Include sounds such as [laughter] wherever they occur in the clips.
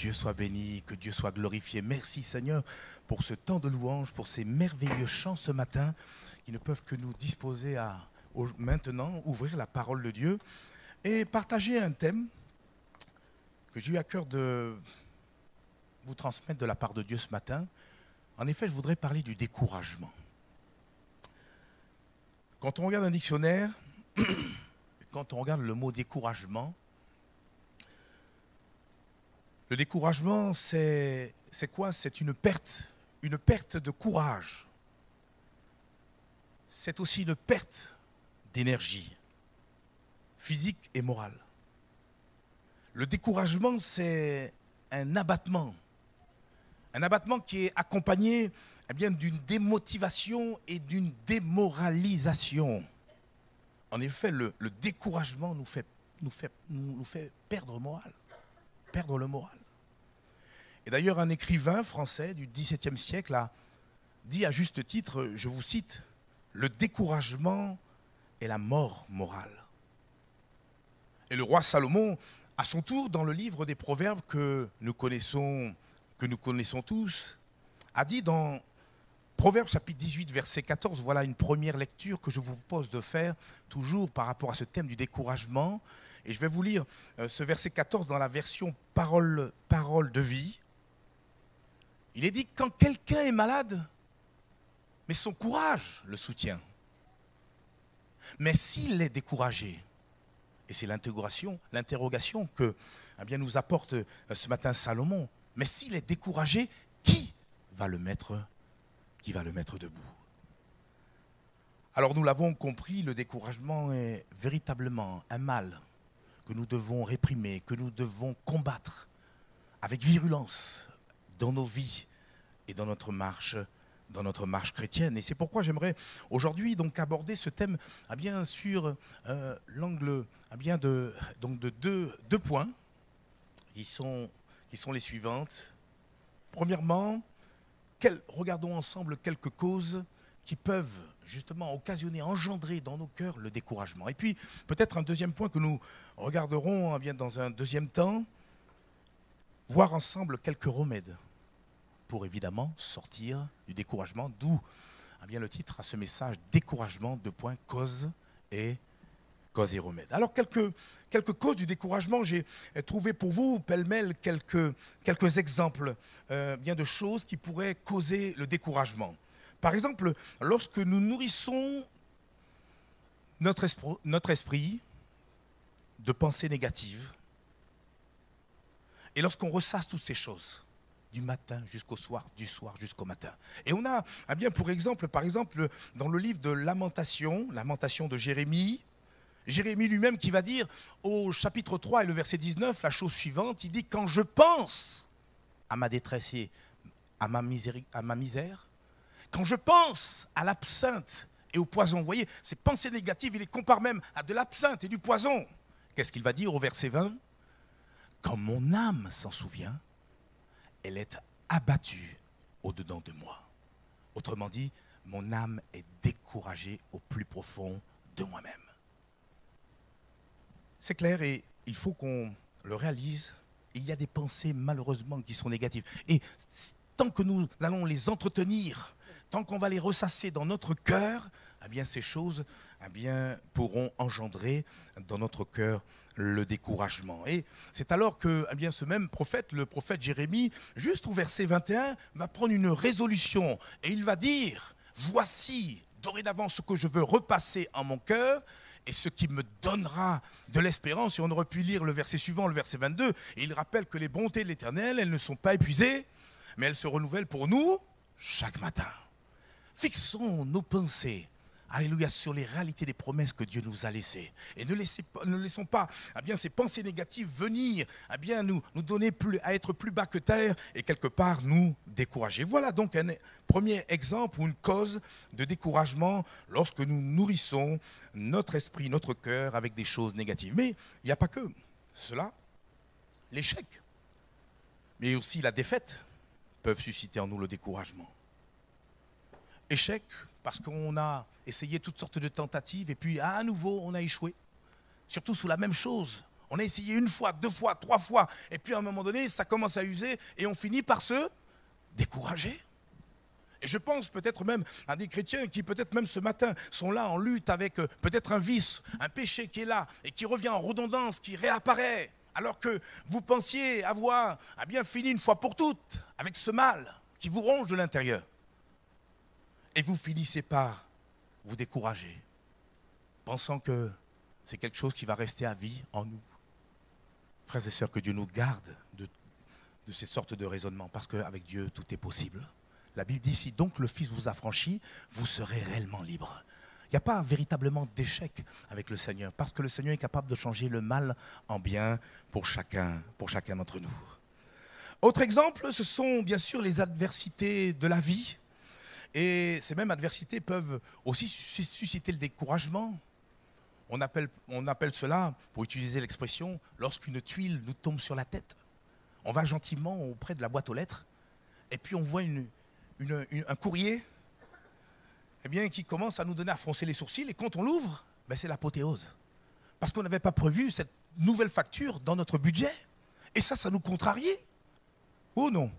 Dieu soit béni, que Dieu soit glorifié. Merci Seigneur pour ce temps de louange, pour ces merveilleux chants ce matin qui ne peuvent que nous disposer à maintenant ouvrir la parole de Dieu et partager un thème que j'ai eu à cœur de vous transmettre de la part de Dieu ce matin. En effet, je voudrais parler du découragement. Quand on regarde un dictionnaire, [coughs] quand on regarde le mot découragement, le découragement, c'est quoi? C'est une perte, une perte de courage. C'est aussi une perte d'énergie physique et morale. Le découragement, c'est un abattement. Un abattement qui est accompagné eh d'une démotivation et d'une démoralisation. En effet, le, découragement nous fait, nous, fait, nous fait perdre moral, perdre le moral. D'ailleurs, un écrivain français du XVIIe siècle a dit à juste titre, je vous cite, le découragement est la mort morale. Et le roi Salomon, à son tour, dans le livre des Proverbes que nous connaissons, que nous connaissons tous, a dit dans Proverbes chapitre 18, verset 14, voilà une première lecture que je vous propose de faire, toujours par rapport à ce thème du découragement. Et je vais vous lire euh, ce verset 14 dans la version parole, parole de vie. Il est dit quand quelqu'un est malade, mais son courage le soutient. Mais s'il est découragé, et c'est l'interrogation, l'interrogation que eh bien, nous apporte euh, ce matin Salomon, mais s'il est découragé, qui va le mettre, qui va le mettre debout? Alors nous l'avons compris, le découragement est véritablement un mal que nous devons réprimer, que nous devons combattre avec virulence, dans nos vies et dans notre marche dans notre marche chrétienne. Et c'est pourquoi j'aimerais aujourd'hui donc aborder ce thème à bien sur euh, l'angle à bien de, donc de deux, deux points qui sont, qui sont les suivantes. Premièrement, regardons ensemble quelques causes qui peuvent justement occasionner, engendrer dans nos cœurs le découragement. Et puis peut-être un deuxième point que nous regarderons eh bien, dans un deuxième temps, voir ensemble quelques remèdes pour évidemment sortir du découragement, d'où eh bien, le titre à ce message Découragement, de points, cause et cause et remède. Alors quelques, quelques causes du découragement, j'ai trouvé pour vous, pêle-mêle, quelques, quelques exemples euh, bien de choses qui pourraient causer le découragement. Par exemple, lorsque nous nourrissons notre esprit de pensées négatives, et lorsqu'on ressasse toutes ces choses, du matin jusqu'au soir, du soir jusqu'au matin. Et on a, eh bien, pour exemple, par exemple, dans le livre de Lamentation, Lamentation de Jérémie, Jérémie lui-même qui va dire au chapitre 3 et le verset 19 la chose suivante, il dit, quand je pense à ma détresse et à ma à ma misère quand je pense à l'absinthe et au poison, vous voyez, ces pensées négatives, il les compare même à de l'absinthe et du poison. Qu'est-ce qu'il va dire au verset 20 Quand mon âme s'en souvient, elle est abattue au-dedans de moi. Autrement dit, mon âme est découragée au plus profond de moi-même. C'est clair et il faut qu'on le réalise. Il y a des pensées malheureusement qui sont négatives. Et tant que nous allons les entretenir, tant qu'on va les ressasser dans notre cœur, eh bien ces choses eh bien, pourront engendrer dans notre cœur le découragement. Et c'est alors que eh bien, ce même prophète, le prophète Jérémie, juste au verset 21, va prendre une résolution et il va dire, voici dorénavant ce que je veux repasser en mon cœur et ce qui me donnera de l'espérance. Et on aurait pu lire le verset suivant, le verset 22, et il rappelle que les bontés de l'Éternel, elles ne sont pas épuisées, mais elles se renouvellent pour nous chaque matin. Fixons nos pensées Alléluia, sur les réalités des promesses que Dieu nous a laissées. Et ne, laissons pas eh bien, ces pensées négatives venir eh bien, nous, donner à être plus bas que terre et quelque part nous décourager. Voilà donc un premier exemple ou une cause de découragement lorsque nous nourrissons notre esprit, notre cœur avec des choses négatives. Mais il n'y a pas que cela. L'échec, mais aussi la défaite peuvent susciter en nous le découragement. Échec, parce qu'on a essayé toutes sortes de tentatives et puis à nouveau on a échoué. Surtout sous la même chose. On a essayé une fois, deux fois, trois fois, et puis à un moment donné, ça commence à user, et on finit par se décourager. Et je pense peut-être même à des chrétiens qui peut-être même ce matin sont là en lutte avec euh, peut-être un vice, un péché qui est là et qui revient en redondance, qui réapparaît, alors que vous pensiez avoir à bien fini une fois pour toutes avec ce mal qui vous ronge de l'intérieur. Et vous finissez par vous décourager, pensant que c'est quelque chose qui va rester à vie en nous. Frères et sœurs, que Dieu nous garde de, ces sortes de raisonnements, parce qu'avec Dieu, tout est possible. La Bible dit, si donc le Fils vous a franchi, vous serez réellement libre. Il n'y a pas véritablement d'échec avec le Seigneur, parce que le Seigneur est capable de changer le mal en bien pour chacun, pour chacun d'entre nous. Autre exemple, ce sont bien sûr les adversités de la vie. Et ces mêmes adversités peuvent aussi susciter le découragement. On appelle, on appelle cela, pour utiliser l'expression, lorsqu'une tuile nous tombe sur la tête. On va gentiment auprès de la boîte aux lettres, et puis on voit un courrier eh bien, qui commence à nous donner à froncer les sourcils. Et quand on l'ouvre, ben, c'est l'apothéose. Parce qu'on n'avait pas prévu cette nouvelle facture dans notre budget. Et ça, ça nous contrariait. Ou non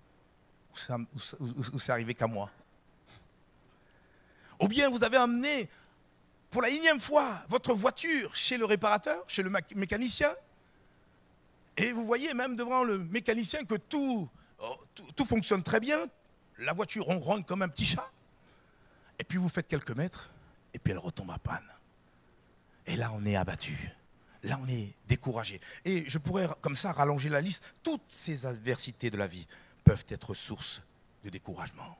Ou c'est arrivé qu'à moi? Ou bien vous avez amené pour la énième fois votre voiture chez le réparateur, chez le mécanicien, et vous voyez même devant le mécanicien que tout, oh, tout fonctionne très bien, la voiture ronronne comme un petit chat. Et puis vous faites quelques mètres, et puis elle retombe à panne. Et là, on est abattu. Là, on est découragé. Et je pourrais, comme ça, rallonger la liste. Toutes ces adversités de la vie peuvent être source de découragement.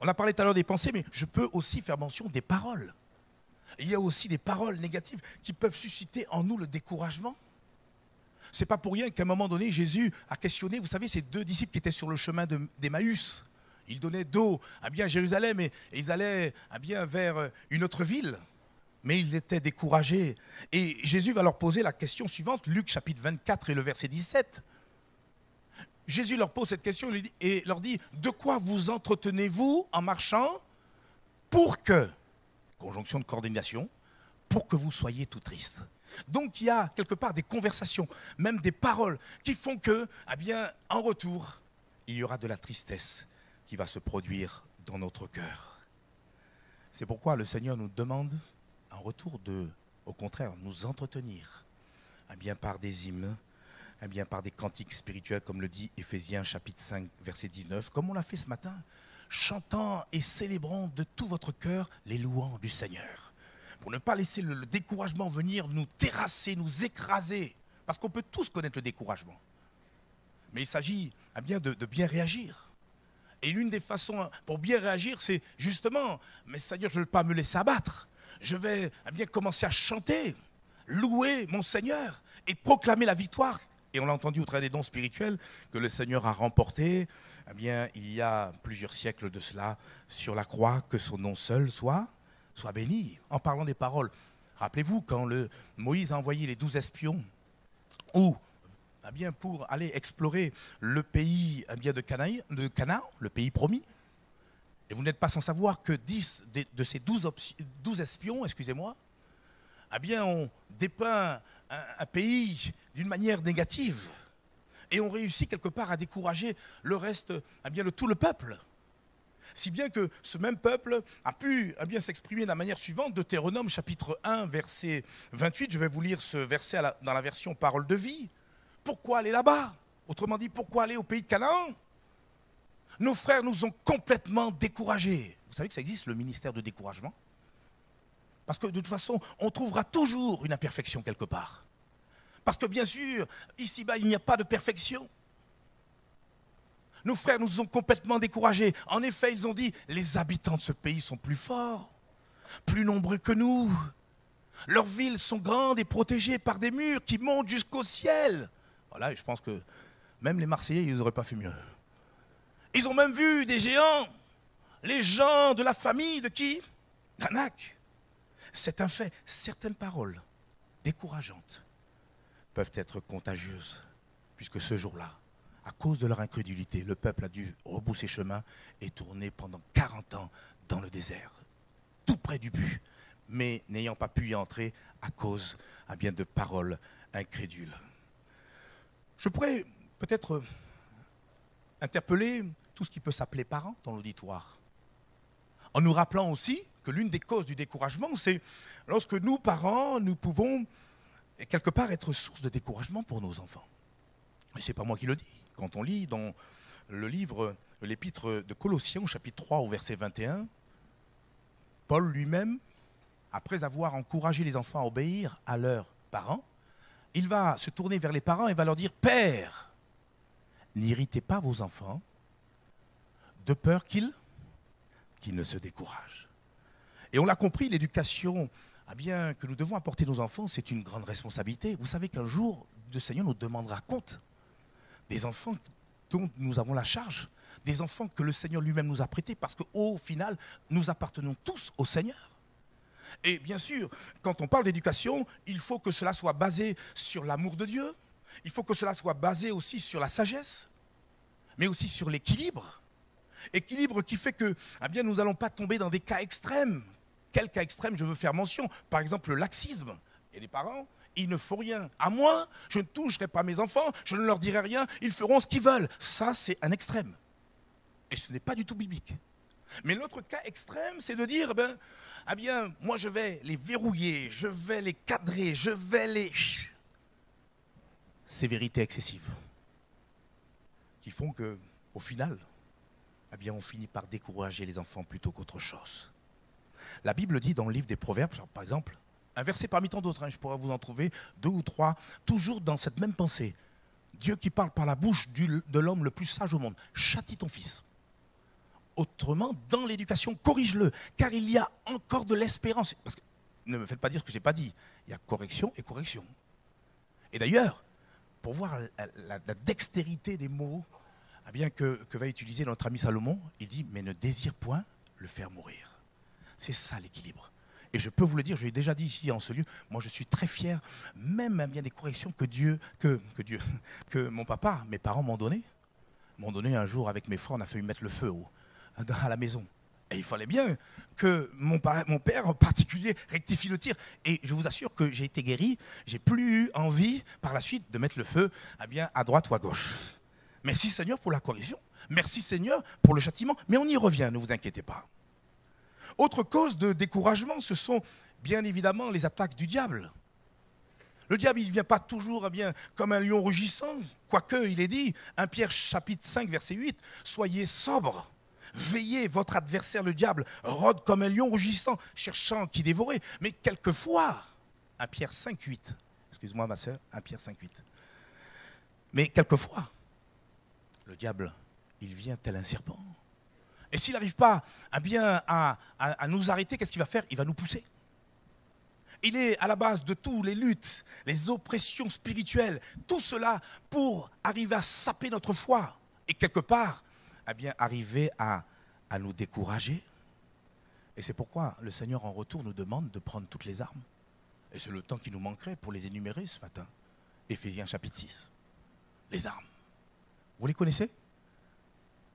On a parlé tout à l'heure des pensées, mais je peux aussi faire mention des paroles. Il y a aussi des paroles négatives qui peuvent susciter en nous le découragement. C'est pas pour rien qu'à un moment donné, Jésus a questionné, vous savez, ces deux disciples qui étaient sur le chemin d'Emmaüs. Ils donnaient d'eau à bien Jérusalem et, ils allaient à bien vers une autre ville. Mais ils étaient découragés. Et Jésus va leur poser la question suivante, Luc chapitre 24 et le verset 17. Jésus leur pose cette question et leur dit, de quoi vous entretenez-vous en marchant pour que, conjonction de coordination, pour que vous soyez tout triste. Donc il y a quelque part des conversations, même des paroles qui font que, eh bien, en retour, il y aura de la tristesse qui va se produire dans notre cœur. C'est pourquoi le Seigneur nous demande en retour de, au contraire, nous entretenir, eh bien par des hymnes, eh bien par des cantiques spirituels, comme le dit Éphésiens chapitre 5, verset 19, comme on l'a fait ce matin, chantant et célébrant de tout votre cœur les louanges du Seigneur pour ne pas laisser le, découragement venir nous terrasser, nous écraser. Parce qu'on peut tous connaître le découragement. Mais il s'agit eh bien, de, bien réagir. Et l'une des façons pour bien réagir, c'est justement, mais Seigneur, je ne veux pas me laisser abattre. Je vais eh bien commencer à chanter, louer mon Seigneur et proclamer la victoire. Et on l'a entendu au travers des dons spirituels que le Seigneur a remporté, eh bien, il y a plusieurs siècles de cela, sur la croix, que son nom seul soit soit béni. En parlant des paroles, rappelez-vous quand le, Moïse a envoyé les douze espions, eh bien, pour aller explorer le pays eh bien, de Canaan, le pays promis, et vous n'êtes pas sans savoir que dix de, ces douze, espions, excusez-moi, eh bien, ont dépeint un, pays d'une manière négative et ont réussi quelque part à décourager le reste, eh bien, de tout le peuple. Si bien que ce même peuple a pu bien s'exprimer de la manière suivante, Deutéronome chapitre 1, verset 28, je vais vous lire ce verset dans la version parole de vie. Pourquoi aller là-bas? Autrement dit, pourquoi aller au pays de Canaan? Nos frères nous ont complètement découragés. Vous savez que ça existe, le ministère de découragement? Parce que de toute façon, on trouvera toujours une imperfection quelque part. Parce que bien sûr, ici-bas, il n'y a pas de perfection. Nos frères nous ont complètement découragés. En effet, ils ont dit, les habitants de ce pays sont plus forts, plus nombreux que nous. Leurs villes sont grandes et protégées par des murs qui montent jusqu'au ciel. Voilà, je pense que même les Marseillais, ils n'auraient pas fait mieux. Ils ont même vu des géants, les gens de la famille de qui? D'Anak. C'est un fait. Certaines paroles décourageantes peuvent être contagieuses, puisque ce jour-là, à cause de leur incrédulité, le peuple a dû rebousser chemin et tourner pendant 40 ans dans le désert, tout près du but, mais n'ayant pas pu y entrer à cause à bien, de paroles incrédule. Je pourrais peut-être interpeller tout ce qui peut s'appeler parents dans l'auditoire. En nous rappelant aussi que l'une des causes du découragement, c'est lorsque nous, parents, nous pouvons quelque part être source de découragement pour nos enfants. Et ce n'est pas moi qui le dis. Quand on lit dans le livre, l'épître de Colossiens, au chapitre 3, au verset 21, Paul lui-même, après avoir encouragé les enfants à obéir à leurs parents, il va se tourner vers les parents et va leur dire Père, n'irritez pas vos enfants, de peur qu'ils ne se découragent. Et on l'a compris, l'éducation ah bien, que nous devons apporter nos enfants, c'est une grande responsabilité. Vous savez qu'un jour, le Seigneur nous demandera compte des enfants dont nous avons la charge, des enfants que le Seigneur lui-même nous a prêtés, parce qu'au final, nous appartenons tous au Seigneur. Et bien sûr, quand on parle d'éducation, il faut que cela soit basé sur l'amour de Dieu, il faut que cela soit basé aussi sur la sagesse, mais aussi sur l'équilibre. Équilibre qui fait que eh bien, nous n'allons pas tomber dans des cas extrêmes. Quel cas extrême je veux faire mention Par exemple, le laxisme. Et les parents, il ne faut rien. À moi, je ne toucherai pas mes enfants, je ne leur dirai rien, ils feront ce qu'ils veulent. Ça, c'est un extrême. Et ce n'est pas du tout biblique. Mais l'autre cas extrême, c'est de dire, ben, ah bien, moi je vais les verrouiller, je vais les cadrer, je vais les... Sévérité excessive. Qui font que, au final, eh bien, on finit par décourager les enfants plutôt qu'autre chose. La Bible dit dans le livre des Proverbes, par exemple, un verset parmi tant d'autres, hein, je pourrais vous en trouver deux ou trois, toujours dans cette même pensée. Dieu qui parle par la bouche de l'homme le plus sage au monde, châtie ton fils. Autrement, dans l'éducation, corrige-le, car il y a encore de l'espérance. Parce que ne me faites pas dire ce que je n'ai pas dit. Il y a correction et correction. Et d'ailleurs, pour voir la, dextérité des mots eh bien, que, que va utiliser notre ami Salomon, il dit, mais ne désire point le faire mourir. C'est ça l'équilibre. Et je peux vous le dire, je l'ai déjà dit ici en ce lieu, moi je suis très fier, même bien des corrections que Dieu, que, Dieu, [laughs] que mon papa, mes parents m'ont donné. M'ont donné un jour avec mes frères, on a failli mettre le feu à la maison. Et il fallait bien que mon, mon, père en particulier rectifie le tir. Et je vous assure que j'ai été guéri, j'ai plus eu envie par la suite de mettre le feu eh bien, à droite ou à gauche. Merci Seigneur pour la correction. Merci Seigneur pour le châtiment. Mais on y revient, ne vous inquiétez pas. Autre cause de découragement, ce sont bien évidemment les attaques du diable. Le diable, il ne vient pas toujours eh bien, comme un lion rugissant, quoique il est dit, 1 Pierre chapitre 5, verset 8, Soyez sobres, veillez, votre adversaire le diable rôde comme un lion rugissant, cherchant qui dévorer. Mais quelquefois, 1 Pierre 5, 8, excuse-moi ma soeur, 1 Pierre 5, 8. Mais quelquefois, le diable, il vient tel un serpent. Et s'il n'arrive pas à bien à, nous arrêter, qu'est-ce qu'il va faire? Il va nous pousser. Il est à la base de tous les luttes, les oppressions spirituelles, tout cela pour arriver à saper notre foi et quelque part, à bien arriver à, à nous décourager. Et c'est pourquoi le Seigneur en retour nous demande de prendre toutes les armes. Et c'est le temps qui nous manquerait pour les énumérer ce matin. Éphésiens chapitre 6. Les armes. Vous les connaissez?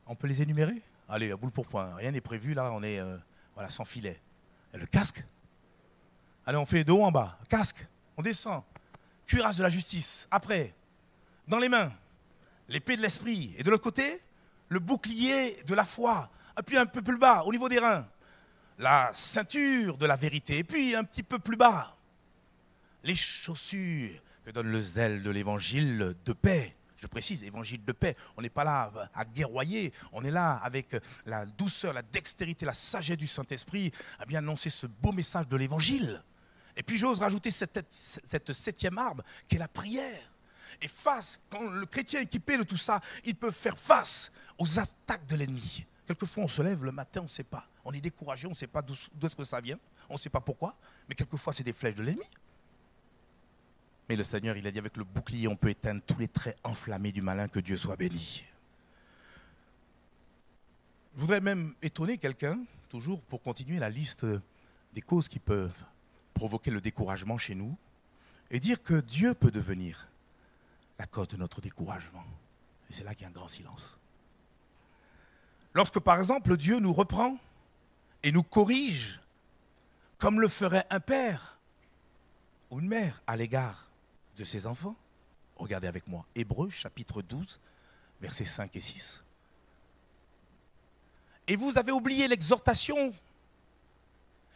On peut les énumérer? Allez, boule pour point. Rien n'est prévu, là, on est euh, voilà, sans filet. Et le casque? Allez, on fait de haut en bas. Casque, on descend. Cuirasse de la justice. Après, dans les mains, l'épée de l'esprit. Et de l'autre côté, le bouclier de la foi. Et puis un peu plus bas, au niveau des reins, la ceinture de la vérité. Et puis un petit peu plus bas, les chaussures que donne le zèle de l'évangile de paix. Je précise, évangile de paix. On n'est pas là à guerroyer. On est là avec la douceur, la dextérité, la sagesse du Saint-Esprit à bien annoncer ce beau message de l'évangile. Et puis j'ose rajouter cette, cette septième arme qui est la prière. Et face, quand le chrétien est équipé de tout ça, il peut faire face aux attaques de l'ennemi. Quelquefois, on se lève le matin, on ne sait pas. On est découragé, on ne sait pas d'où est-ce que ça vient. On ne sait pas pourquoi. Mais quelquefois, c'est des flèches de l'ennemi. Mais le Seigneur, il a dit avec le bouclier, on peut éteindre tous les traits enflammés du malin, que Dieu soit béni. Je voudrais même étonner quelqu'un, toujours pour continuer la liste des causes qui peuvent provoquer le découragement chez nous, et dire que Dieu peut devenir la cause de notre découragement. Et c'est là qu'il y a un grand silence. Lorsque par exemple Dieu nous reprend et nous corrige, comme le ferait un père ou une mère à l'égard de ses enfants Regardez avec moi. Hébreu chapitre 12, versets 5 et 6. Et vous avez oublié l'exhortation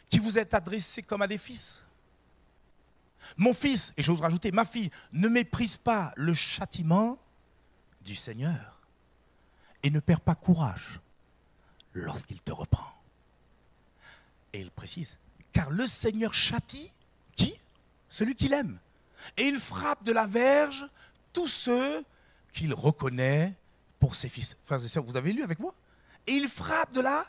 qui vous est adressée comme à des fils. Mon fils, et j'ose rajouter, ma fille, ne méprise pas le châtiment du Seigneur et ne perds pas courage lorsqu'il te reprend. Et il précise, car le Seigneur châtie qui? Celui qu'il aime. Et il frappe de la verge tous ceux qu'il reconnaît pour ses fils. Frères et sœurs, vous avez lu avec moi? Et il frappe de la,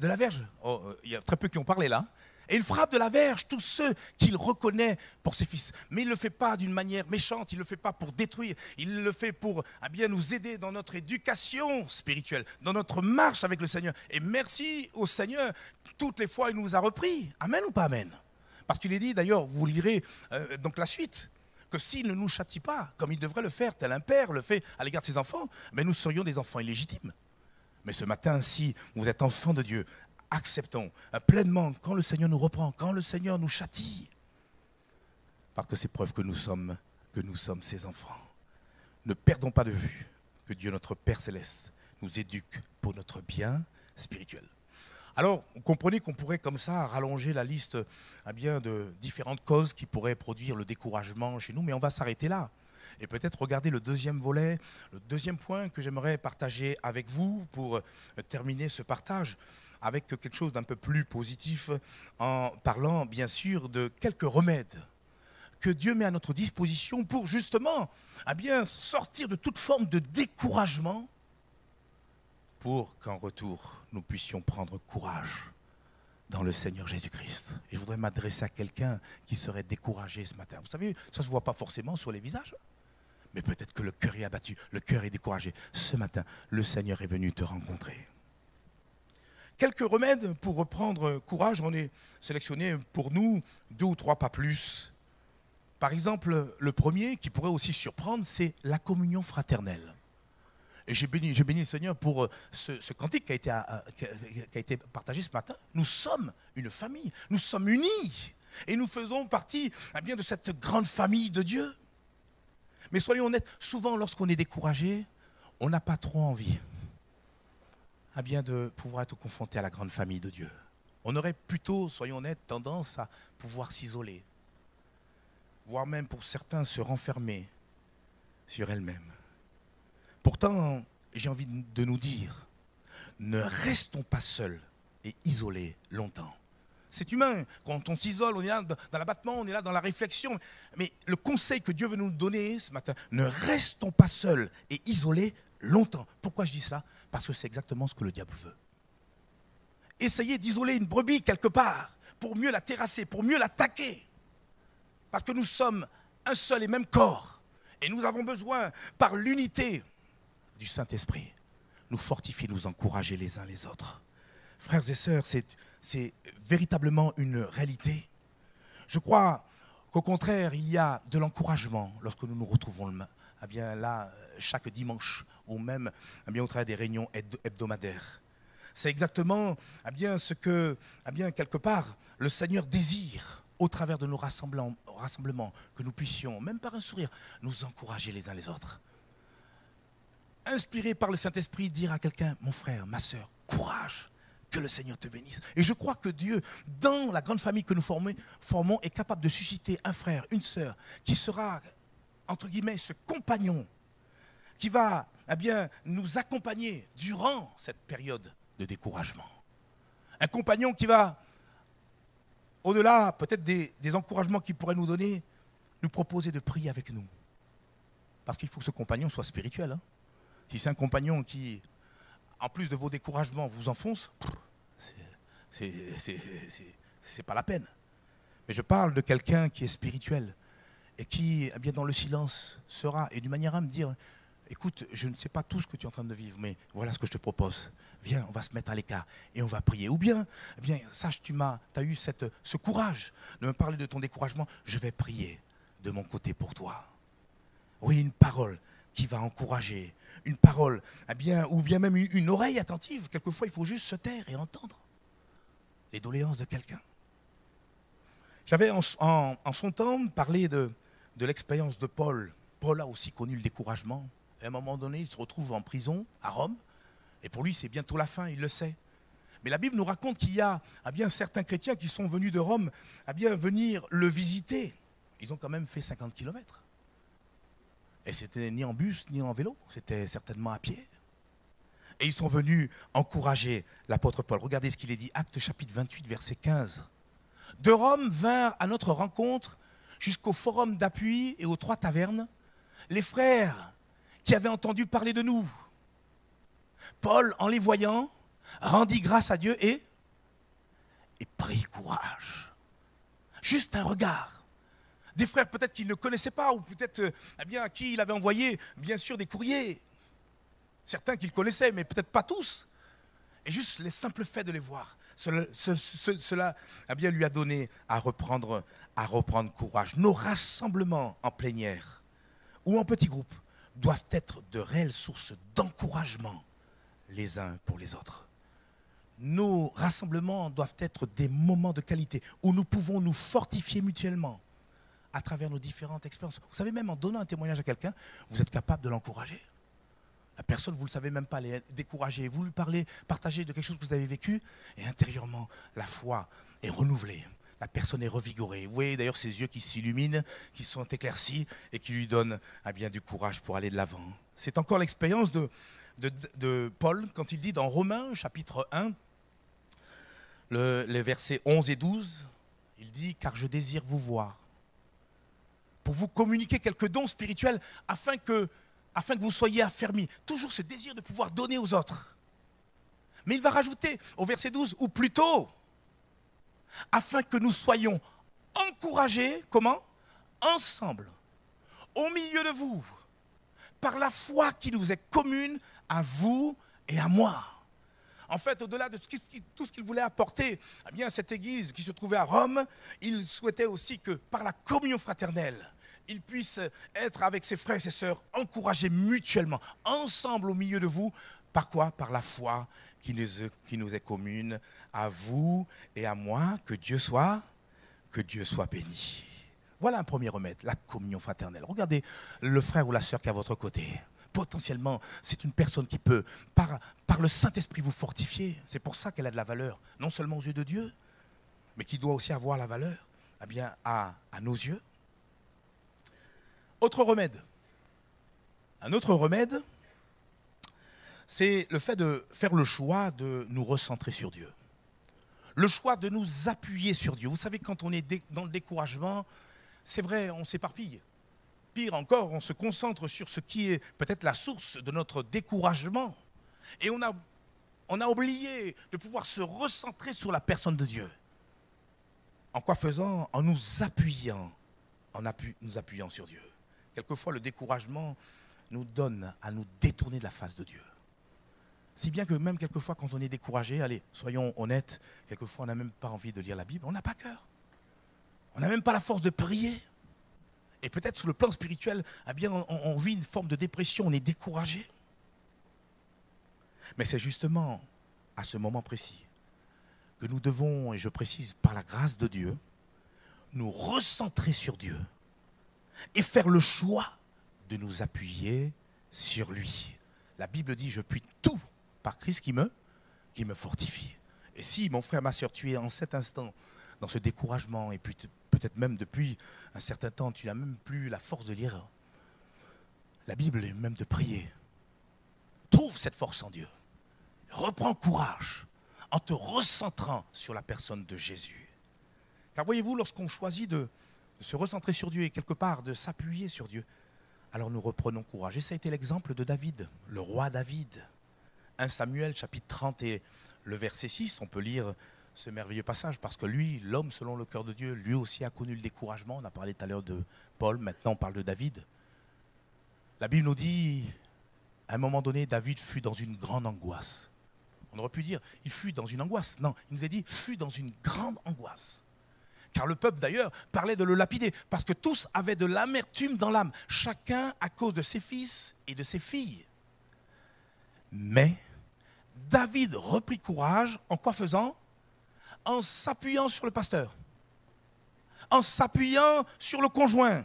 de la verge. Oh, euh, il y a très peu qui ont parlé là. Et il frappe de la verge tous ceux qu'il reconnaît pour ses fils. Mais il ne le fait pas d'une manière méchante, il ne le fait pas pour détruire, il le fait pour eh bien, nous aider dans notre éducation spirituelle, dans notre marche avec le Seigneur. Et merci au Seigneur, toutes les fois il nous a repris. Amen ou pas Amen? Parce qu'il est dit, d'ailleurs, vous lirez euh, donc la suite, que s'il ne nous châtie pas, comme il devrait le faire, tel un père le fait à l'égard de ses enfants, mais nous serions des enfants illégitimes. Mais ce matin, si vous êtes enfant de Dieu, acceptons pleinement quand le Seigneur nous reprend, quand le Seigneur nous châtie. Parce que c'est preuve que nous sommes, que nous sommes ses enfants. Ne perdons pas de vue que Dieu, notre Père céleste, nous éduque pour notre bien spirituel. Alors, vous comprenez qu'on pourrait comme ça rallonger la liste à eh bien, de différentes causes qui pourraient produire le découragement chez nous, mais on va s'arrêter là. Et peut-être regarder le deuxième volet, le deuxième point que j'aimerais partager avec vous pour terminer ce partage avec quelque chose d'un peu plus positif en parlant bien sûr de quelques remèdes que Dieu met à notre disposition pour justement bien sortir de toute forme de découragement pour qu'en retour nous puissions prendre courage dans le Seigneur Jésus-Christ. Et je voudrais m'adresser à quelqu'un qui serait découragé ce matin. Vous savez, ça ne se voit pas forcément sur les visages, mais peut-être que le cœur est abattu, le cœur est découragé. Ce matin, le Seigneur est venu te rencontrer. Quelques remèdes pour reprendre courage, on est sélectionné pour nous deux ou trois, pas plus. Par exemple, le premier qui pourrait aussi surprendre, c'est la communion fraternelle. Et j'ai béni, le Seigneur pour euh, ce, cantique qui a, été, euh, qui a, été, partagé ce matin. Nous sommes une famille, nous sommes unis et nous faisons partie eh bien, de cette grande famille de Dieu. Mais soyons honnêtes, souvent lorsqu'on est découragé, on n'a pas trop envie à bien de pouvoir être confronté à la grande famille de Dieu. On aurait plutôt, soyons honnêtes, tendance à pouvoir s'isoler, voire même pour certains se renfermer sur elle-même. Pourtant, j'ai envie de nous dire, ne restons pas seuls et isolés longtemps. C'est humain. Quand on s'isole, on est là dans l'abattement, on est là dans la réflexion. Mais le conseil que Dieu veut nous donner ce matin, ne restons pas seuls et isolés longtemps. Pourquoi je dis cela? Parce que c'est exactement ce que le diable veut. Essayez d'isoler une brebis quelque part pour mieux la terrasser, pour mieux l'attaquer. Parce que nous sommes un seul et même corps. Et nous avons besoin, par l'unité du Saint-Esprit, nous fortifier, nous encourager les uns les autres. Frères et sœurs, c'est véritablement une réalité. Je crois qu'au contraire, il y a de l'encouragement lorsque nous nous retrouvons eh bien, là chaque dimanche ou même eh bien, au travers des réunions hebdomadaires. C'est exactement bien, ce que, quelque part, le Seigneur désire au travers de nos rassemblements, que nous puissions, même par un sourire, nous encourager les uns les autres. Inspiré par le Saint-Esprit, dire à quelqu'un, mon frère, ma soeur, courage, que le Seigneur te bénisse. Et je crois que Dieu, dans la grande famille que nous formons, est capable de susciter un frère, une sœur, qui sera, entre guillemets, ce compagnon qui va eh bien, nous accompagner durant cette période de découragement. Un compagnon qui va, au-delà peut-être des, encouragements qu'il pourrait nous donner, nous proposer de prier avec nous. Parce qu'il faut que ce compagnon soit spirituel. Hein. Si c'est un compagnon qui, en plus de vos découragements, vous enfonce, c'est pas la peine. Mais je parle de quelqu'un qui est spirituel et qui, eh bien, dans le silence, sera, et d'une manière à me dire, écoute, je ne sais pas tout ce que tu es en train de vivre, mais voilà ce que je te propose. Viens, on va se mettre à l'écart et on va prier. Ou bien, eh bien sache, tu as, eu ce courage de me parler de ton découragement. Je vais prier de mon côté pour toi. Oui, une parole qui va encourager, une parole, eh bien, ou bien même une oreille attentive. Quelquefois, il faut juste se taire et entendre les doléances de quelqu'un. J'avais en, son temps parlé de, l'expérience de Paul. Paul a aussi connu le découragement. à un moment donné, il se retrouve en prison à Rome. Et pour lui, c'est bientôt la fin, il le sait. Mais la Bible nous raconte qu'il y a eh bien, certains chrétiens qui sont venus de Rome à bien venir le visiter. Ils ont quand même fait 50 kilomètres. Et c'était ni en bus ni en vélo, c'était certainement à pied. Et ils sont venus encourager l'apôtre Paul. Regardez ce qu'il est dit, Acte chapitre 28, verset 15. De Rome vinrent à notre rencontre jusqu'au forum d'appui et aux trois tavernes les frères qui avaient entendu parler de nous. Paul, en les voyant, rendit grâce à Dieu et, et prit courage. Juste un regard. Des frères peut-être qu'il ne connaissait pas, ou peut-être eh bien, à qui il avait envoyé, bien sûr, des courriers. Certains qu'il connaissait, mais peut-être pas tous. Et juste les simples faits de les voir, cela, eh lui a donné à reprendre, à reprendre courage. Nos rassemblements en plénière ou en petits groupes doivent être de réelles sources d'encouragement les uns pour les autres. Nos rassemblements doivent être des moments de qualité où nous pouvons nous fortifier mutuellement à travers nos différentes expériences. Vous savez, même en donnant un témoignage à quelqu'un, vous êtes capable de l'encourager. La personne, vous ne le savez même pas, elle est découragée. Vous lui parlez, partagez de quelque chose que vous avez vécu, et intérieurement, la foi est renouvelée. La personne est revigorée. Vous voyez d'ailleurs ses yeux qui s'illuminent, qui sont éclaircis et qui lui donnent ah bien, du courage pour aller de l'avant. C'est encore l'expérience de, Paul quand il dit dans Romains chapitre 1, les versets 11 et 12, il dit, car je désire vous voir, pour vous communiquer quelques dons spirituels afin que, vous soyez affermis. Toujours ce désir de pouvoir donner aux autres. Mais il va rajouter au verset 12, ou plutôt, afin que nous soyons encouragés, comment? Ensemble, au milieu de vous, par la foi qui nous est commune à vous et à moi. En fait, au-delà de tout ce qu'il voulait apporter eh bien, à cette église qui se trouvait à Rome, il souhaitait aussi que par la communion fraternelle, il puisse être avec ses frères et ses sœurs, encouragés mutuellement, ensemble au milieu de vous. Par quoi? Par la foi qui nous, est commune à vous et à moi. Que Dieu soit, que Dieu soit béni. Voilà un premier remède, la communion fraternelle. Regardez le frère ou la sœur qui est à votre côté potentiellement, c'est une personne qui peut, par, le Saint-Esprit, vous fortifier. C'est pour ça qu'elle a de la valeur, non seulement aux yeux de Dieu, mais qui doit aussi avoir la valeur eh bien, à, à nos yeux. Autre remède. Un autre remède, c'est le fait de faire le choix de nous recentrer sur Dieu. Le choix de nous appuyer sur Dieu. Vous savez, quand on est dans le découragement, c'est vrai, on s'éparpille. Pire encore, on se concentre sur ce qui est peut-être la source de notre découragement. Et on a, oublié de pouvoir se recentrer sur la personne de Dieu. En quoi faisant En nous appuyant, en nous appuyant sur Dieu. Quelquefois, le découragement nous donne à nous détourner de la face de Dieu. Si bien que même quelquefois, quand on est découragé, allez, soyons honnêtes, quelquefois on n'a même pas envie de lire la Bible, on n'a pas cœur. On n'a même pas la force de prier. Et peut-être sur le plan spirituel, eh on, vit une forme de dépression, on est découragé. Mais c'est justement à ce moment précis que nous devons, et je précise par la grâce de Dieu, nous recentrer sur Dieu et faire le choix de nous appuyer sur lui. La Bible dit, je puis tout par Christ qui me, qui me fortifie. Et si, mon frère, ma soeur, tu es en cet instant dans ce découragement, et puis peut-être même depuis un certain temps, tu n'as même plus la force de lire la Bible et même de prier. Trouve cette force en Dieu. Reprends courage en te recentrant sur la personne de Jésus. Car voyez-vous, lorsqu'on choisit de, se recentrer sur Dieu et quelque part de s'appuyer sur Dieu, alors nous reprenons courage. Et ça a été l'exemple de David, le roi David. 1 Samuel chapitre 30 et le verset 6, on peut lire ce merveilleux passage parce que lui, l'homme selon le cœur de Dieu, lui aussi a connu le découragement. On a parlé tout à l'heure de Paul, maintenant on parle de David. La Bible nous dit, à un moment donné, David fut dans une grande angoisse. On aurait pu dire, il fut dans une angoisse. Non, il nous a dit, fut dans une grande angoisse. Car le peuple d'ailleurs parlait de le lapider, parce que tous avaient de l'amertume dans l'âme, chacun à cause de ses fils et de ses filles. Mais David reprit courage en quoi faisant? En s'appuyant sur le pasteur, en s'appuyant sur le conjoint,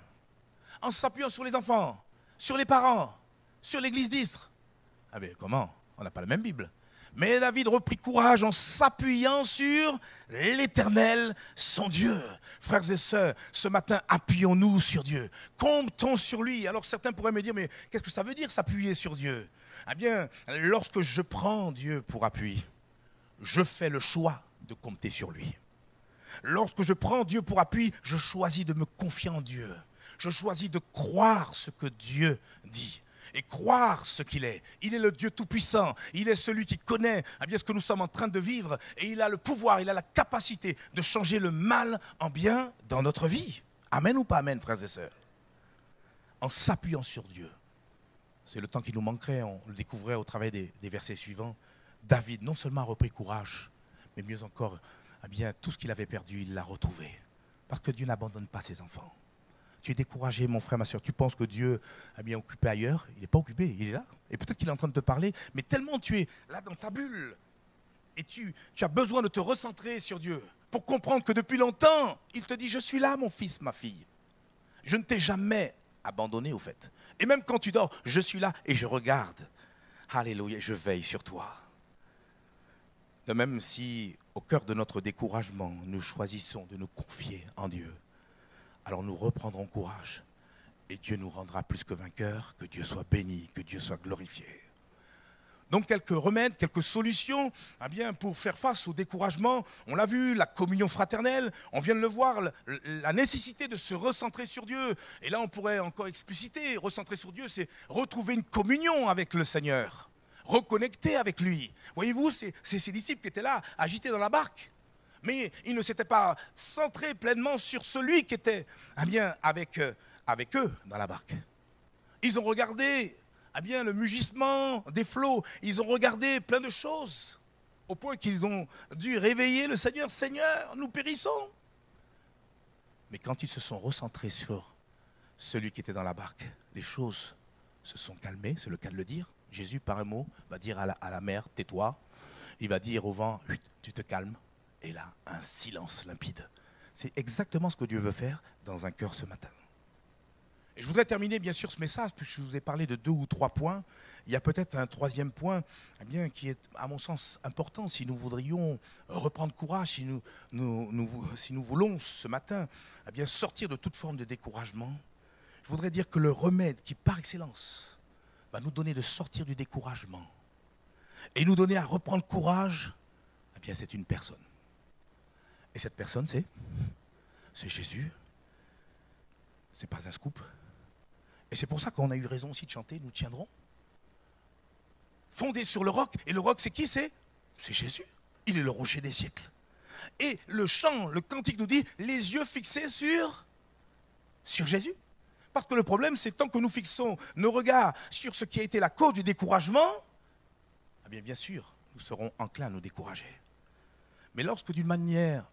en s'appuyant sur les enfants, sur les parents, sur l'église d'Istre. Ah ben comment? On n'a pas la même Bible. Mais David reprit courage en s'appuyant sur l'Éternel, son Dieu. Frères et sœurs, ce matin, appuyons-nous sur Dieu. Comptons sur lui. Alors certains pourraient me dire, mais qu'est-ce que ça veut dire s'appuyer sur Dieu? Eh bien, lorsque je prends Dieu pour appui, je fais le choix de compter sur lui. Lorsque je prends Dieu pour appui, je choisis de me confier en Dieu. Je choisis de croire ce que Dieu dit et croire ce qu'il est. Il est le Dieu Tout-Puissant. Il est celui qui connaît eh bien, ce que nous sommes en train de vivre. Et il a le pouvoir, il a la capacité de changer le mal en bien dans notre vie. Amen ou pas Amen, frères et sœurs? En s'appuyant sur Dieu. C'est le temps qui nous manquerait, on le découvrait au travers des, des versets suivants. David non seulement a repris courage, mais mieux encore, eh tout ce qu'il avait perdu, il l'a retrouvé. Parce que Dieu n'abandonne pas ses enfants. Tu es découragé, mon frère, ma soeur. Tu penses que Dieu est bien occupé ailleurs. Il n'est pas occupé, il est là. Et peut-être qu'il est en train de te parler, mais tellement tu es là dans ta bulle. Et tu as besoin de te recentrer sur Dieu pour comprendre que depuis longtemps, il te dit, je suis là, mon fils, ma fille. Je ne t'ai jamais abandonné, au fait. Et même quand tu dors, je suis là et je regarde. Alléluia, je veille sur toi. De même si, au cœur de notre découragement, nous choisissons de nous confier en Dieu, alors nous reprendrons courage. Et Dieu nous rendra plus que vainqueurs, que Dieu soit béni, que Dieu soit glorifié. Donc quelques remèdes, quelques solutions eh bien, pour faire face au découragement. On l'a vu, la communion fraternelle, on vient de le voir, la nécessité de se recentrer sur Dieu. Et là, on pourrait encore expliciter, recentrer sur Dieu, c'est retrouver une communion avec le Seigneur, reconnecter avec lui. Voyez-vous, c'est ces disciples qui étaient là, agités dans la barque mais ils ne s'étaient pas centrés pleinement sur celui qui était eh bien, avec, euh, avec eux dans la barque. Ils ont regardé eh bien, le mugissement des flots, ils ont regardé plein de choses, au point qu'ils ont dû réveiller le Seigneur, Seigneur, nous périssons. Mais quand ils se sont recentrés sur celui qui était dans la barque, les choses se sont calmées, c'est le cas de le dire. Jésus, par un mot, va dire à la, mer, tais-toi. Il va dire au vent, tu te calmes et là, un silence limpide. C'est exactement ce que Dieu veut faire dans un cœur ce matin. Et je voudrais terminer bien sûr ce message, puisque je vous ai parlé de deux ou trois points. Il y a peut-être un troisième point eh bien, qui est, à mon sens, important si nous voudrions reprendre courage, si nous, si nous voulons ce matin eh bien, sortir de toute forme de découragement. Je voudrais dire que le remède qui, par excellence, va nous donner de sortir du découragement et nous donner à reprendre courage, eh bien, c'est une personne. Et cette personne, c'est C'est Jésus. C'est pas un scoop. Et c'est pour ça qu'on a eu raison aussi de chanter Nous tiendrons. Fondé sur le roc. Et le roc, c'est qui? C'est C'est Jésus. Il est le rocher des siècles. Et le chant, le cantique nous dit les yeux fixés sur, sur Jésus. Parce que le problème, c'est tant que nous fixons nos regards sur ce qui a été la cause du découragement, eh bien, bien sûr, nous serons enclins à nous décourager. Mais lorsque d'une manière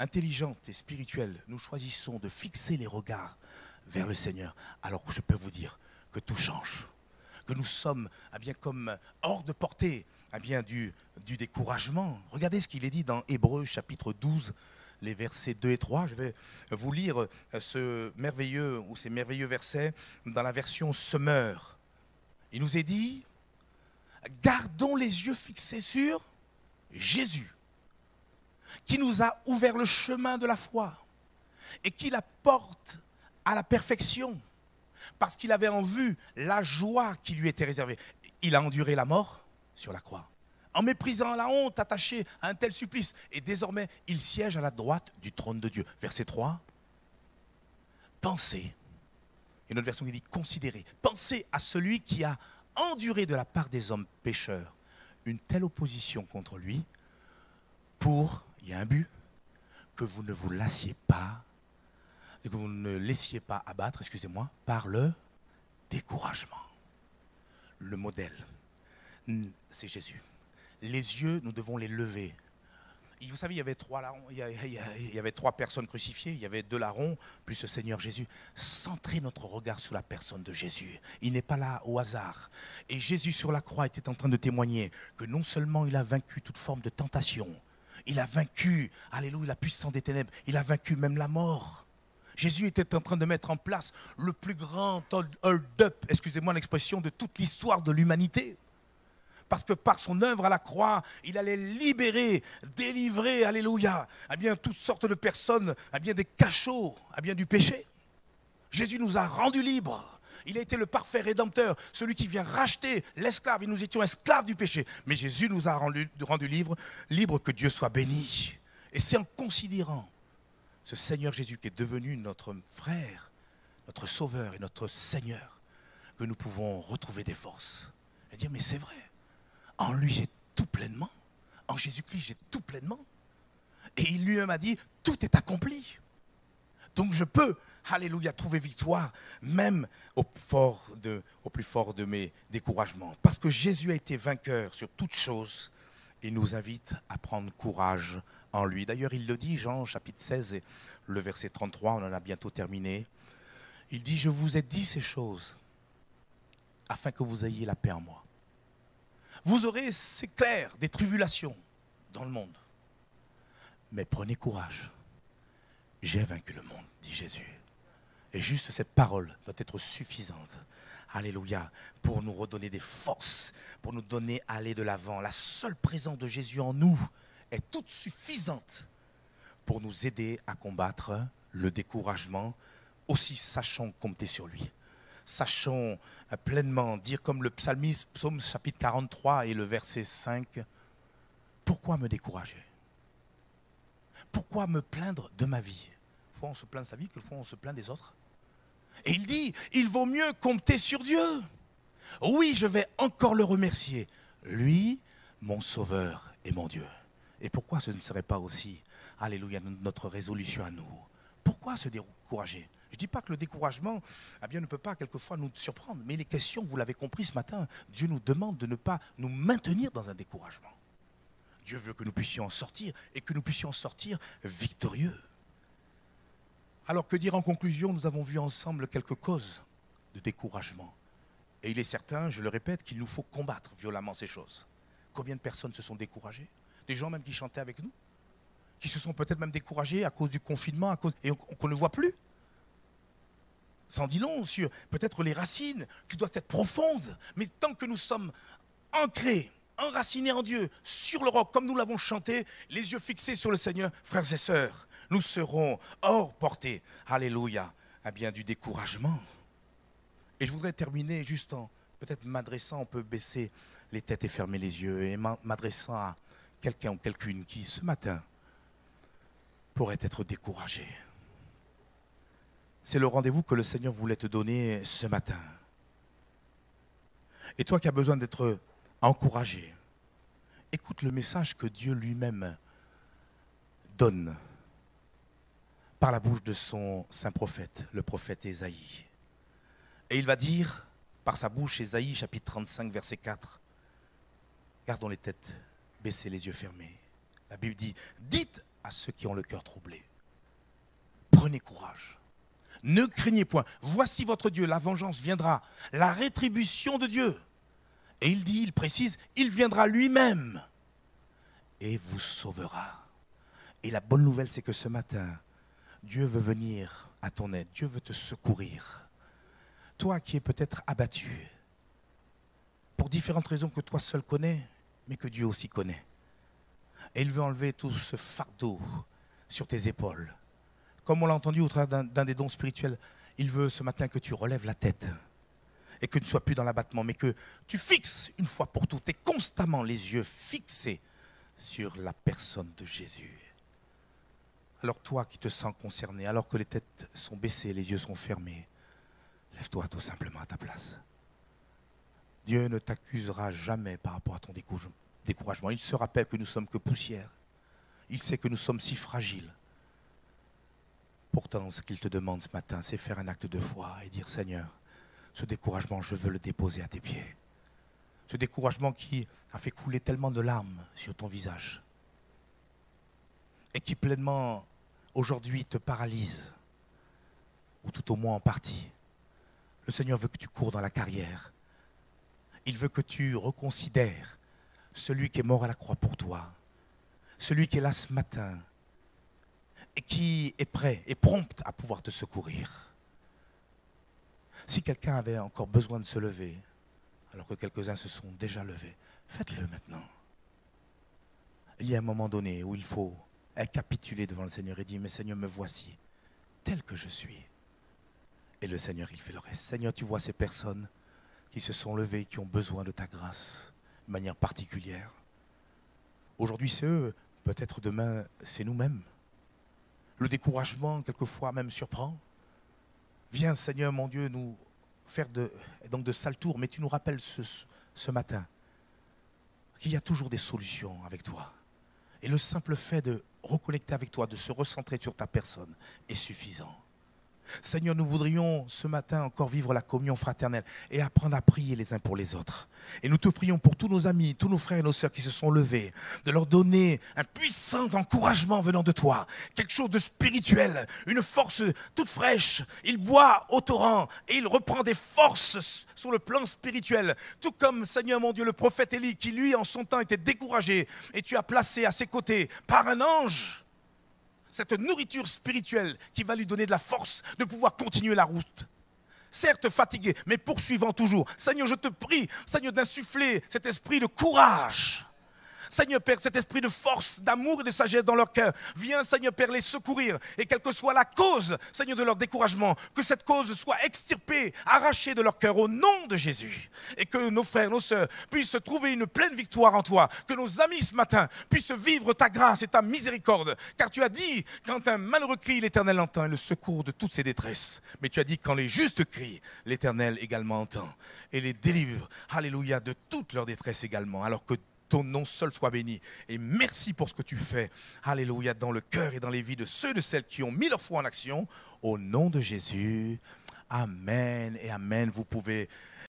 intelligente et spirituelle, nous choisissons de fixer les regards vers le Seigneur, alors je peux vous dire que tout change. Que nous sommes eh bien, comme hors de portée eh bien, du, du découragement. Regardez ce qu'il est dit dans Hébreu chapitre 12, les versets 2 et 3. Je vais vous lire euh, ce merveilleux ou ces merveilleux versets dans la version Summer. Il nous est dit gardons les yeux fixés sur Jésus qui nous a ouvert le chemin de la foi et qui la porte à la perfection parce qu'il avait en vue la joie qui lui était réservée. Il a enduré la mort sur la croix en méprisant la honte attachée à un tel supplice. Et désormais, il siège à la droite du trône de Dieu. Verset 3. Pensez, une autre version qui dit considérez, pensez à celui qui a enduré de la part des hommes pécheurs une telle opposition contre lui pour il y a un but, que vous ne vous lassiez pas, que vous ne laissiez pas abattre, excusez-moi, par le découragement. Le modèle, c'est Jésus. Les yeux, nous devons les lever. vous savez, il y avait trois larrons, il y avait trois personnes crucifiées, il y avait deux larrons, plus le Seigneur Jésus. Centrez notre regard sur la personne de Jésus. Il n'est pas là au hasard. Et Jésus sur la croix était en train de témoigner que non seulement il a vaincu toute forme de tentation, il a vaincu, alléluia, la puissance des ténèbres. Il a vaincu même la mort. Jésus était en train de mettre en place le plus grand hold-up, excusez-moi l'expression, de toute l'histoire de l'humanité. Parce que par son œuvre à la croix, il allait libérer, délivrer, alléluia, à bien toutes sortes de personnes, à bien des cachots, à bien du péché. Jésus nous a rendus libres. Il a été le parfait rédempteur, celui qui vient racheter l'esclave. Et nous étions esclaves du péché. Mais Jésus nous a rendus rendu libres, libres que Dieu soit béni. Et c'est en considérant ce Seigneur Jésus qui est devenu notre frère, notre sauveur et notre Seigneur que nous pouvons retrouver des forces. Et dire, mais c'est vrai, en lui j'ai tout pleinement. En Jésus-Christ j'ai tout pleinement. Et il lui-même a dit, tout est accompli. Donc je peux, alléluia, trouver victoire, même au, plus fort de mes découragements. Parce que Jésus a été vainqueur sur toutes choses et nous invite à prendre courage en lui. D'ailleurs, il le dit, Jean chapitre 16, et le verset 33, on en a bientôt terminé. Il dit, je vous ai dit ces choses afin que vous ayez la paix en moi. Vous aurez, c'est clair, des tribulations dans le monde. Mais prenez courage. J'ai vaincu le monde, dit Jésus. Et juste cette parole doit être suffisante. Alléluia. Pour nous redonner des forces, pour nous donner à aller de l'avant. La seule présence de Jésus en nous est toute suffisante pour nous aider à combattre le découragement. Aussi, sachons compter sur lui. Sachons pleinement dire comme le psalmiste, psaume chapitre 43 et le verset 5, pourquoi me décourager? Pourquoi me plaindre de ma vie? Fois on se plaint de sa vie, que on se plaint des autres. Et il dit, il vaut mieux compter sur Dieu. Oui, je vais encore le remercier. Lui, mon sauveur et mon Dieu. Et pourquoi ce ne serait pas aussi, alléluia, notre résolution à nous? Pourquoi se décourager? Je ne dis pas que le découragement eh bien, ne peut pas quelquefois nous surprendre, mais les questions, vous l'avez compris ce matin, Dieu nous demande de ne pas nous maintenir dans un découragement. Dieu veut que nous puissions en sortir et que nous puissions en sortir victorieux. Alors que dire en conclusion, nous avons vu ensemble quelques causes de découragement. Et il est certain, je le répète, qu'il nous faut combattre violemment ces choses. Combien de personnes se sont découragées? Des gens même qui chantaient avec nous? Qui se sont peut-être même découragés à cause du confinement à cause, et qu'on ne voit plus? Sans dit long sur peut-être les racines qui doivent être profondes. Mais tant que nous sommes ancrés, enracinés en Dieu, sur le roc, comme nous l'avons chanté, les yeux fixés sur le Seigneur, frères et sœurs, nous serons hors portée, alléluia, à bien du découragement. Et je voudrais terminer juste en peut-être m'adressant, on peut baisser les têtes et fermer les yeux, et m'adressant à quelqu'un ou quelqu'une qui, ce matin, pourrait être découragé. C'est le rendez-vous que le Seigneur voulait te donner ce matin. Et toi qui as besoin d'être encouragé, écoute le message que Dieu lui-même donne par la bouche de son saint prophète, le prophète Ésaïe. Et il va dire, par sa bouche, Ésaïe chapitre 35, verset 4, gardons les têtes baissez les yeux fermés. La Bible dit, dites à ceux qui ont le cœur troublé, prenez courage. Ne craignez point. Voici votre Dieu. La vengeance viendra. La rétribution de Dieu. Et il dit, il précise, il viendra lui-même et vous sauvera. Et la bonne nouvelle, c'est que ce matin, Dieu veut venir à ton aide, Dieu veut te secourir. Toi qui es peut-être abattu, pour différentes raisons que toi seul connais, mais que Dieu aussi connaît. Et il veut enlever tout ce fardeau sur tes épaules. Comme on l'a entendu au travers d'un des dons spirituels, il veut ce matin que tu relèves la tête et que tu ne sois plus dans l'abattement, mais que tu fixes une fois pour toutes et constamment les yeux fixés sur la personne de Jésus. Alors toi qui te sens concerné, alors que les têtes sont baissées, les yeux sont fermés, lève-toi tout simplement à ta place. Dieu ne t'accusera jamais par rapport à ton découragement. Il se rappelle que nous sommes que poussière. Il sait que nous sommes si fragiles. Pourtant, ce qu'il te demande ce matin, c'est faire un acte de foi et dire Seigneur, ce découragement, je veux le déposer à tes pieds. Ce découragement qui a fait couler tellement de larmes sur ton visage et qui pleinement aujourd'hui te paralyse, ou tout au moins en partie. Le Seigneur veut que tu cours dans la carrière. Il veut que tu reconsidères celui qui est mort à la croix pour toi, celui qui est là ce matin qui est prêt et prompt à pouvoir te secourir. Si quelqu'un avait encore besoin de se lever, alors que quelques-uns se sont déjà levés, faites-le maintenant. Il y a un moment donné où il faut capituler devant le Seigneur et dire, mais Seigneur, me voici, tel que je suis. Et le Seigneur, il fait le reste. Seigneur, tu vois ces personnes qui se sont levées, qui ont besoin de ta grâce de manière particulière. Aujourd'hui, c'est eux, peut-être demain, c'est nous-mêmes. Le découragement, quelquefois, même surprend. Viens, Seigneur, mon Dieu, nous faire de, donc de sales tours, mais tu nous rappelles ce, ce matin qu'il y a toujours des solutions avec toi. Et le simple fait de reconnecter avec toi, de se recentrer sur ta personne est suffisant. Seigneur, nous voudrions ce matin encore vivre la communion fraternelle et apprendre à prier les uns pour les autres. Et nous te prions pour tous nos amis, tous nos frères et nos sœurs qui se sont levés, de leur donner un puissant encouragement venant de toi, quelque chose de spirituel, une force toute fraîche. Il boit au torrent et il reprend des forces sur le plan spirituel. Tout comme, Seigneur mon Dieu, le prophète Élie, qui lui, en son temps, était découragé, et tu as placé à ses côtés, par un ange, cette nourriture spirituelle qui va lui donner de la force de pouvoir continuer la route. Certes fatigué, mais poursuivant toujours. Seigneur, je te prie, Seigneur, d'insuffler cet esprit de courage Seigneur Père, cet esprit de force, d'amour et de sagesse dans leur cœur, viens, Seigneur Père, les secourir. Et quelle que soit la cause, Seigneur, de leur découragement, que cette cause soit extirpée, arrachée de leur cœur au nom de Jésus. Et que nos frères, nos sœurs puissent trouver une pleine victoire en toi. Que nos amis ce matin puissent vivre ta grâce et ta miséricorde. Car tu as dit, quand un malheureux crie, l'Éternel entend le secours de toutes ses détresses. Mais tu as dit, quand les justes crient, l'Éternel également entend et les délivre, alléluia, de toute leur détresse également. Alors que ton nom seul soit béni. Et merci pour ce que tu fais. Alléluia, dans le cœur et dans les vies de ceux et de celles qui ont mis leur foi en action. Au nom de Jésus. Amen et Amen. Vous pouvez